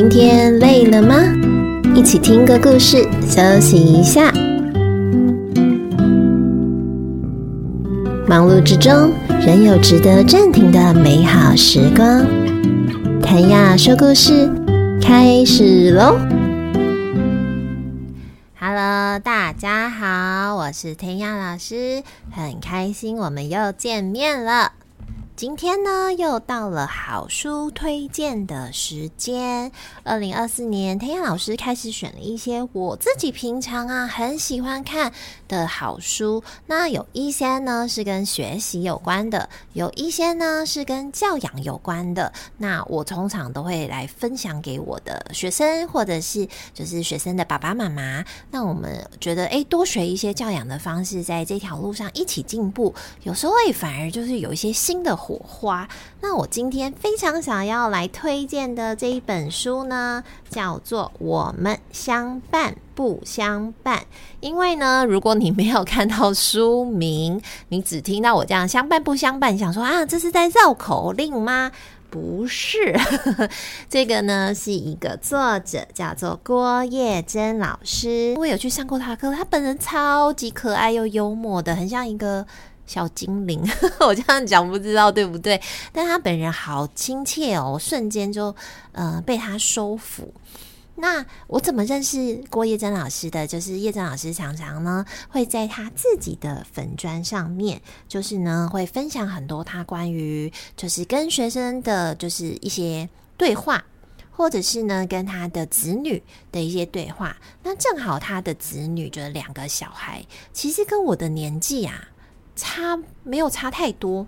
今天累了吗？一起听个故事，休息一下。忙碌之中，仍有值得暂停的美好时光。谭雅说故事开始喽！Hello，大家好，我是弹雅老师，很开心我们又见面了。今天呢，又到了好书推荐的时间。二零二四年，弹雅老师开始选了一些我自己平常啊很喜欢看的好书。那有一些呢是跟学习有关的，有一些呢是跟教养有关的。那我通常都会来分享给我的学生，或者是就是学生的爸爸妈妈。那我们觉得，诶，多学一些教养的方式，在这条路上一起进步。有时候也反而就是有一些新的。火花。那我今天非常想要来推荐的这一本书呢，叫做《我们相伴不相伴》。因为呢，如果你没有看到书名，你只听到我这样“相伴不相伴”，想说啊，这是在绕口令吗？不是，这个呢是一个作者叫做郭叶珍老师。我有去上过他课，他本人超级可爱又幽默的，很像一个。小精灵，我这样讲不知道对不对？但他本人好亲切哦，瞬间就呃被他收服。那我怎么认识郭叶珍老师的？就是叶珍老师常常呢会在他自己的粉砖上面，就是呢会分享很多他关于就是跟学生的就是一些对话，或者是呢跟他的子女的一些对话。那正好他的子女就是两个小孩，其实跟我的年纪啊。差没有差太多，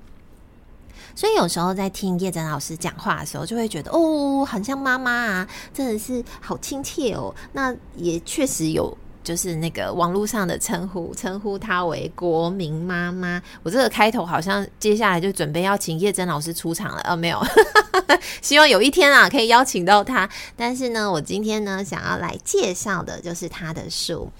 所以有时候在听叶真老师讲话的时候，就会觉得哦，很像妈妈啊，真的是好亲切哦。那也确实有，就是那个网络上的称呼，称呼她为国民妈妈。我这个开头好像接下来就准备要请叶真老师出场了，呃、没有，希望有一天啊可以邀请到她。但是呢，我今天呢想要来介绍的就是她的书。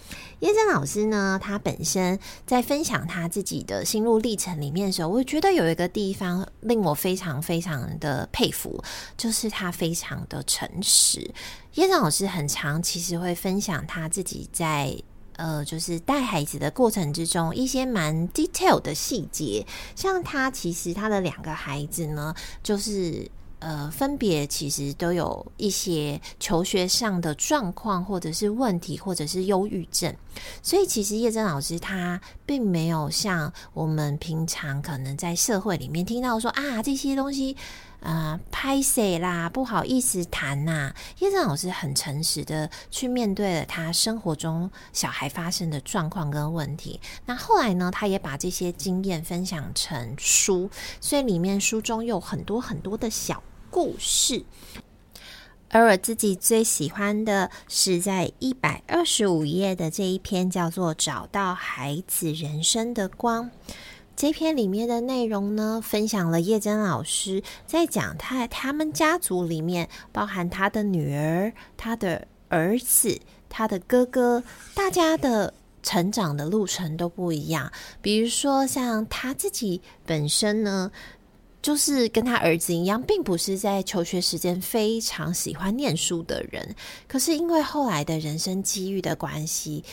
叶珍老师呢，他本身在分享他自己的心路历程里面的时候，我觉得有一个地方令我非常非常的佩服，就是他非常的诚实。叶珍老师很常其实会分享他自己在呃，就是带孩子的过程之中一些蛮 detail 的细节，像他其实他的两个孩子呢，就是。呃，分别其实都有一些求学上的状况，或者是问题，或者是忧郁症。所以，其实叶真老师他并没有像我们平常可能在社会里面听到说啊，这些东西啊，拍谢啦，不好意思谈呐。叶真老师很诚实的去面对了他生活中小孩发生的状况跟问题。那后来呢，他也把这些经验分享成书，所以里面书中有很多很多的小。故事，而我自己最喜欢的是在一百二十五页的这一篇，叫做《找到孩子人生的光》。这篇里面的内容呢，分享了叶珍老师在讲他他们家族里面，包含他的女儿、他的儿子、他的哥哥，大家的成长的路程都不一样。比如说，像他自己本身呢。就是跟他儿子一样，并不是在求学时间非常喜欢念书的人，可是因为后来的人生机遇的关系，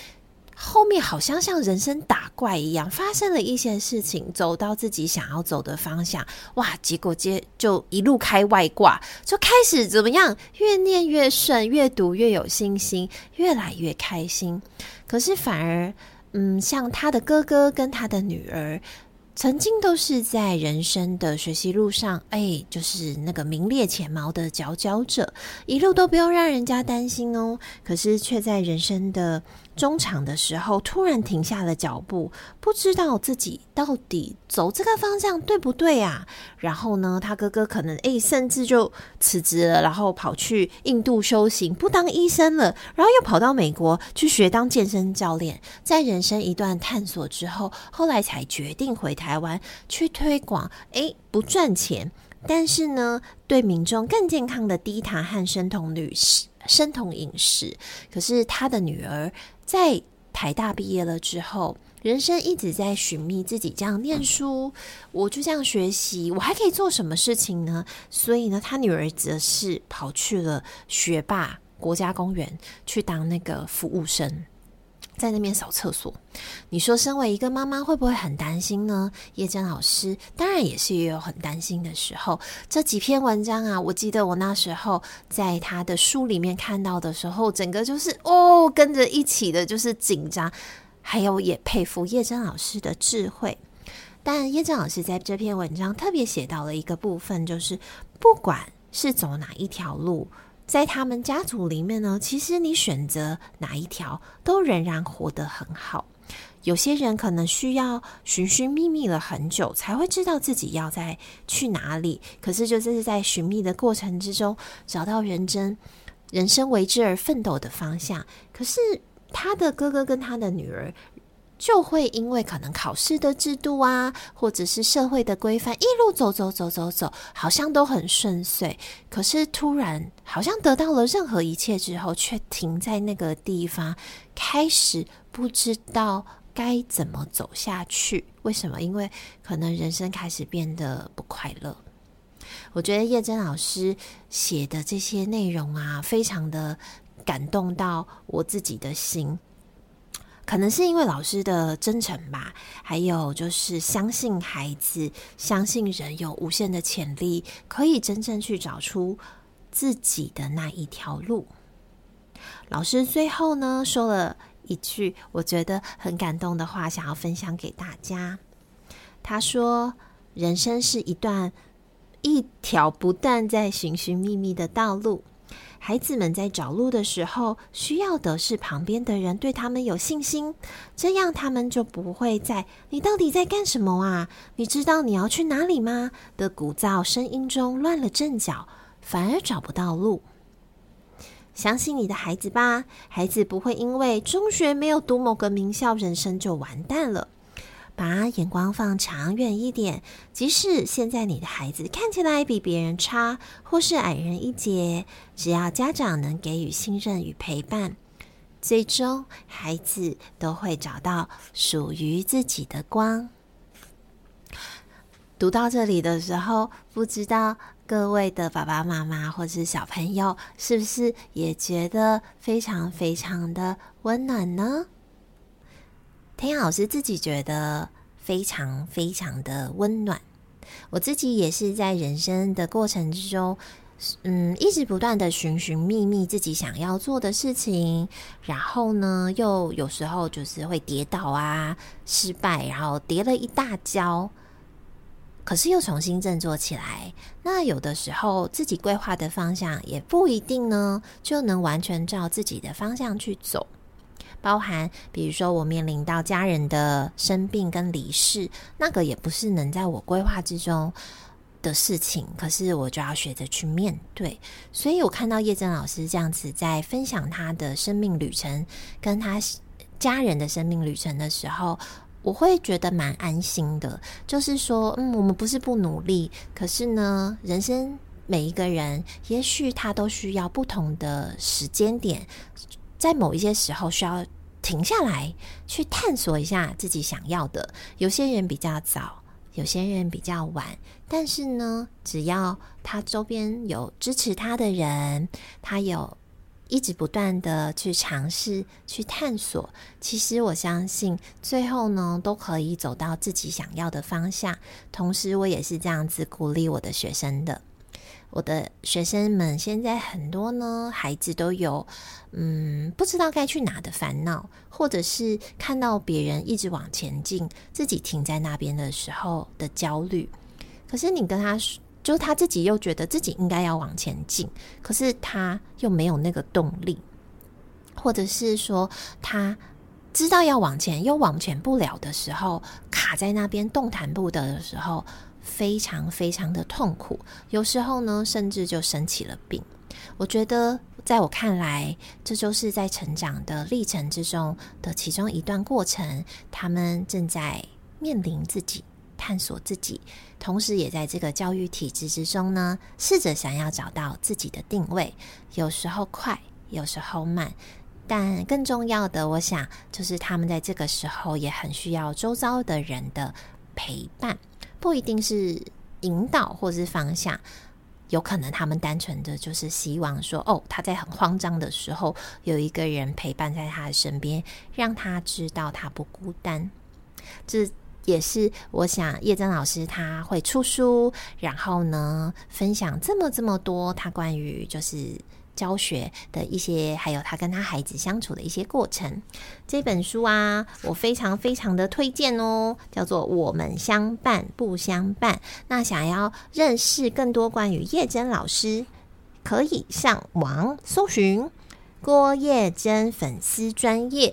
后面好像像人生打怪一样，发生了一些事情，走到自己想要走的方向，哇！结果接就一路开外挂，就开始怎么样，越念越顺，越读越有信心，越来越开心。可是反而，嗯，像他的哥哥跟他的女儿。曾经都是在人生的学习路上，哎，就是那个名列前茅的佼佼者，一路都不用让人家担心哦。可是却在人生的中场的时候，突然停下了脚步，不知道自己到底走这个方向对不对啊？然后呢，他哥哥可能哎，甚至就辞职了，然后跑去印度修行，不当医生了，然后又跑到美国去学当健身教练。在人生一段探索之后，后来才决定回台湾去推广，哎，不赚钱，但是呢，对民众更健康的低糖和生酮饮食，生酮饮食。可是他的女儿。在台大毕业了之后，人生一直在寻觅自己，这样念书，我就这样学习，我还可以做什么事情呢？所以呢，他女儿则是跑去了学霸国家公园去当那个服务生。在那边扫厕所，你说身为一个妈妈会不会很担心呢？叶真老师当然也是也有很担心的时候。这几篇文章啊，我记得我那时候在他的书里面看到的时候，整个就是哦，跟着一起的就是紧张，还有也佩服叶真老师的智慧。但叶真老师在这篇文章特别写到了一个部分，就是不管是走哪一条路。在他们家族里面呢，其实你选择哪一条，都仍然活得很好。有些人可能需要寻寻觅觅了很久，才会知道自己要在去哪里。可是，就这是在寻觅的过程之中，找到人生人生为之而奋斗的方向。可是，他的哥哥跟他的女儿。就会因为可能考试的制度啊，或者是社会的规范，一路走走走走走，好像都很顺遂。可是突然好像得到了任何一切之后，却停在那个地方，开始不知道该怎么走下去。为什么？因为可能人生开始变得不快乐。我觉得叶真老师写的这些内容啊，非常的感动到我自己的心。可能是因为老师的真诚吧，还有就是相信孩子，相信人有无限的潜力，可以真正去找出自己的那一条路。老师最后呢，说了一句我觉得很感动的话，想要分享给大家。他说：“人生是一段一条不断在寻寻觅觅的道路。”孩子们在找路的时候，需要的是旁边的人对他们有信心，这样他们就不会在“你到底在干什么啊？你知道你要去哪里吗？”的鼓噪声音中乱了阵脚，反而找不到路。相信你的孩子吧，孩子不会因为中学没有读某个名校，人生就完蛋了。把眼光放长远一点，即使现在你的孩子看起来比别人差，或是矮人一截，只要家长能给予信任与陪伴，最终孩子都会找到属于自己的光。读到这里的时候，不知道各位的爸爸妈妈或是小朋友，是不是也觉得非常非常的温暖呢？天老师自己觉得非常非常的温暖，我自己也是在人生的过程之中，嗯，一直不断的寻寻觅觅自己想要做的事情，然后呢，又有时候就是会跌倒啊，失败，然后跌了一大跤，可是又重新振作起来。那有的时候自己规划的方向也不一定呢，就能完全照自己的方向去走。包含，比如说我面临到家人的生病跟离世，那个也不是能在我规划之中的事情，可是我就要学着去面对。所以我看到叶真老师这样子在分享他的生命旅程，跟他家人的生命旅程的时候，我会觉得蛮安心的。就是说，嗯，我们不是不努力，可是呢，人生每一个人，也许他都需要不同的时间点。在某一些时候，需要停下来去探索一下自己想要的。有些人比较早，有些人比较晚，但是呢，只要他周边有支持他的人，他有一直不断的去尝试、去探索，其实我相信最后呢，都可以走到自己想要的方向。同时，我也是这样子鼓励我的学生的。我的学生们现在很多呢，孩子都有，嗯，不知道该去哪的烦恼，或者是看到别人一直往前进，自己停在那边的时候的焦虑。可是你跟他说，就他自己又觉得自己应该要往前进，可是他又没有那个动力，或者是说他知道要往前又往前不了的时候，卡在那边动弹不得的时候。非常非常的痛苦，有时候呢，甚至就生起了病。我觉得，在我看来，这就是在成长的历程之中的其中一段过程。他们正在面临自己，探索自己，同时也在这个教育体制之中呢，试着想要找到自己的定位。有时候快，有时候慢，但更重要的，我想就是他们在这个时候也很需要周遭的人的陪伴，不一定是引导或是方向，有可能他们单纯的就是希望说，哦，他在很慌张的时候有一个人陪伴在他的身边，让他知道他不孤单。这也是我想叶真老师他会出书，然后呢，分享这么这么多他关于就是。教学的一些，还有他跟他孩子相处的一些过程。这本书啊，我非常非常的推荐哦，叫做《我们相伴不相伴》。那想要认识更多关于叶真老师，可以上网搜寻。郭叶真粉丝专业，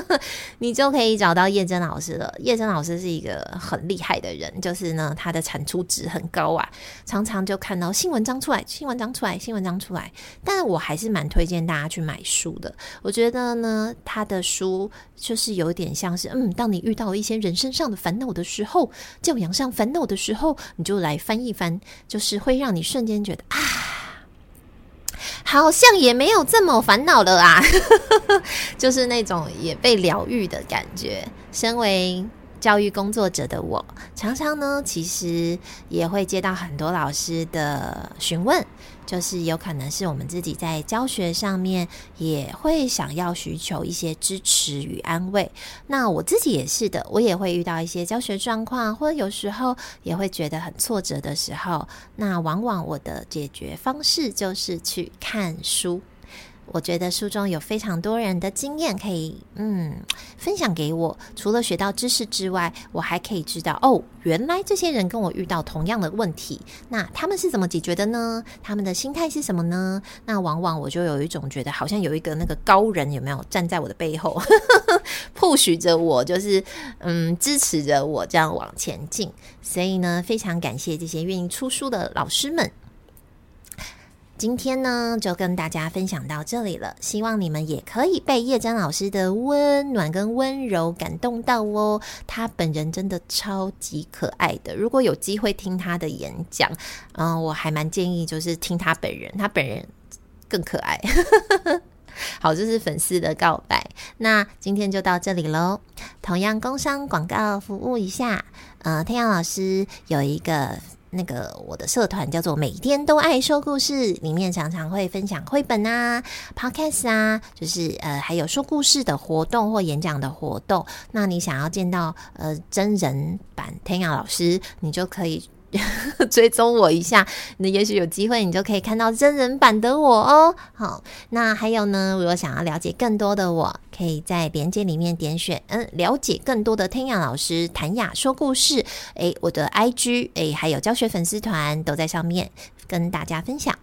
你就可以找到叶真老师了。叶真老师是一个很厉害的人，就是呢，他的产出值很高啊，常常就看到新文章出来，新文章出来，新文章出来。但我还是蛮推荐大家去买书的。我觉得呢，他的书就是有点像是，嗯，当你遇到一些人生上的烦恼的时候，教养上烦恼的时候，你就来翻一翻，就是会让你瞬间觉得啊。好像也没有这么烦恼了啊，就是那种也被疗愈的感觉。身为教育工作者的我，常常呢，其实也会接到很多老师的询问。就是有可能是我们自己在教学上面也会想要寻求一些支持与安慰。那我自己也是的，我也会遇到一些教学状况，或者有时候也会觉得很挫折的时候。那往往我的解决方式就是去看书。我觉得书中有非常多人的经验可以，嗯，分享给我。除了学到知识之外，我还可以知道，哦，原来这些人跟我遇到同样的问题，那他们是怎么解决的呢？他们的心态是什么呢？那往往我就有一种觉得，好像有一个那个高人有没有站在我的背后，push 着我，就是嗯，支持着我这样往前进。所以呢，非常感谢这些愿意出书的老师们。今天呢，就跟大家分享到这里了。希望你们也可以被叶真老师的温暖跟温柔感动到哦。他本人真的超级可爱的。如果有机会听他的演讲，嗯，我还蛮建议就是听他本人，他本人更可爱。好，这是粉丝的告白。那今天就到这里喽。同样工商广告服务一下，呃，天阳老师有一个。那个我的社团叫做每天都爱说故事，里面常常会分享绘本啊、Podcast 啊，就是呃还有说故事的活动或演讲的活动。那你想要见到呃真人版天雅老师，你就可以。追踪我一下，那也许有机会，你就可以看到真人版的我哦。好，那还有呢，如果想要了解更多的我，可以在链接里面点选，嗯，了解更多的天阳老师谭雅说故事。诶，我的 IG，诶，还有教学粉丝团都在上面跟大家分享。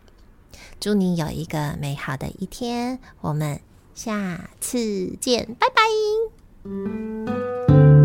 祝你有一个美好的一天，我们下次见，拜拜。